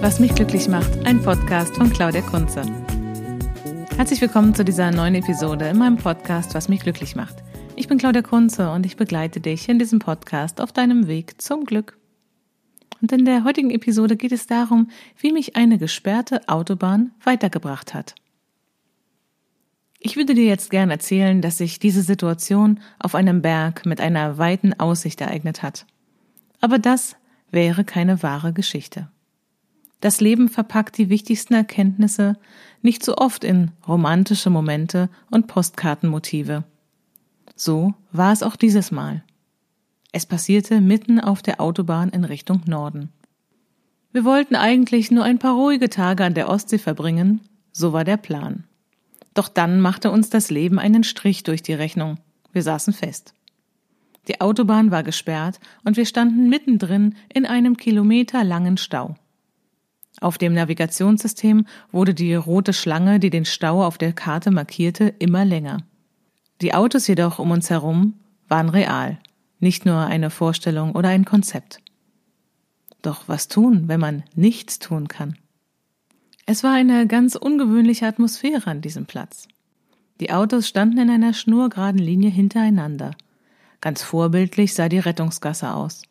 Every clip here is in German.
Was mich glücklich macht, ein Podcast von Claudia Kunze. Herzlich willkommen zu dieser neuen Episode in meinem Podcast Was mich glücklich macht. Ich bin Claudia Kunze und ich begleite dich in diesem Podcast auf deinem Weg zum Glück. Und in der heutigen Episode geht es darum, wie mich eine gesperrte Autobahn weitergebracht hat. Ich würde dir jetzt gern erzählen, dass sich diese Situation auf einem Berg mit einer weiten Aussicht ereignet hat. Aber das wäre keine wahre Geschichte. Das Leben verpackt die wichtigsten Erkenntnisse nicht so oft in romantische Momente und Postkartenmotive. So war es auch dieses Mal. Es passierte mitten auf der Autobahn in Richtung Norden. Wir wollten eigentlich nur ein paar ruhige Tage an der Ostsee verbringen, so war der Plan. Doch dann machte uns das Leben einen Strich durch die Rechnung. Wir saßen fest. Die Autobahn war gesperrt und wir standen mittendrin in einem kilometerlangen Stau. Auf dem Navigationssystem wurde die rote Schlange, die den Stau auf der Karte markierte, immer länger. Die Autos jedoch um uns herum waren real, nicht nur eine Vorstellung oder ein Konzept. Doch was tun, wenn man nichts tun kann? Es war eine ganz ungewöhnliche Atmosphäre an diesem Platz. Die Autos standen in einer schnurgeraden Linie hintereinander. Ganz vorbildlich sah die Rettungsgasse aus.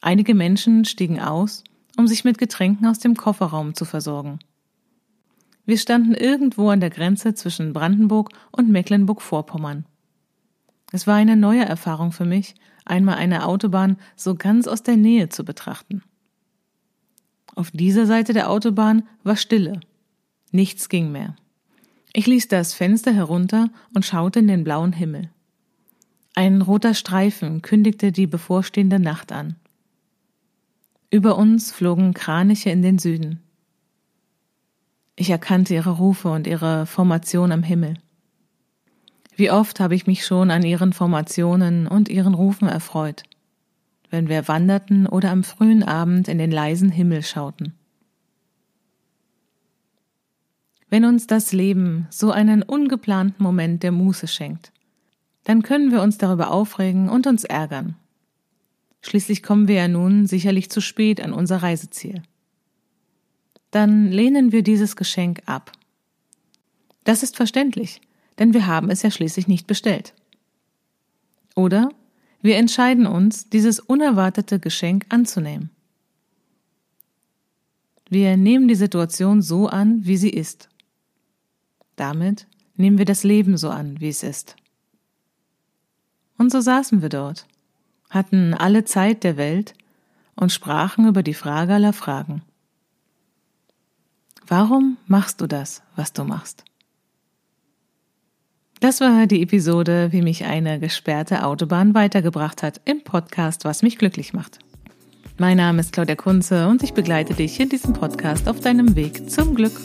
Einige Menschen stiegen aus, um sich mit Getränken aus dem Kofferraum zu versorgen. Wir standen irgendwo an der Grenze zwischen Brandenburg und Mecklenburg-Vorpommern. Es war eine neue Erfahrung für mich, einmal eine Autobahn so ganz aus der Nähe zu betrachten. Auf dieser Seite der Autobahn war Stille. Nichts ging mehr. Ich ließ das Fenster herunter und schaute in den blauen Himmel. Ein roter Streifen kündigte die bevorstehende Nacht an. Über uns flogen Kraniche in den Süden. Ich erkannte ihre Rufe und ihre Formation am Himmel. Wie oft habe ich mich schon an ihren Formationen und ihren Rufen erfreut wenn wir wanderten oder am frühen Abend in den leisen Himmel schauten. Wenn uns das Leben so einen ungeplanten Moment der Muße schenkt, dann können wir uns darüber aufregen und uns ärgern. Schließlich kommen wir ja nun sicherlich zu spät an unser Reiseziel. Dann lehnen wir dieses Geschenk ab. Das ist verständlich, denn wir haben es ja schließlich nicht bestellt. Oder wir entscheiden uns, dieses unerwartete Geschenk anzunehmen. Wir nehmen die Situation so an, wie sie ist. Damit nehmen wir das Leben so an, wie es ist. Und so saßen wir dort, hatten alle Zeit der Welt und sprachen über die Frage aller Fragen. Warum machst du das, was du machst? Das war die Episode, wie mich eine gesperrte Autobahn weitergebracht hat im Podcast, was mich glücklich macht. Mein Name ist Claudia Kunze und ich begleite dich in diesem Podcast auf deinem Weg zum Glück.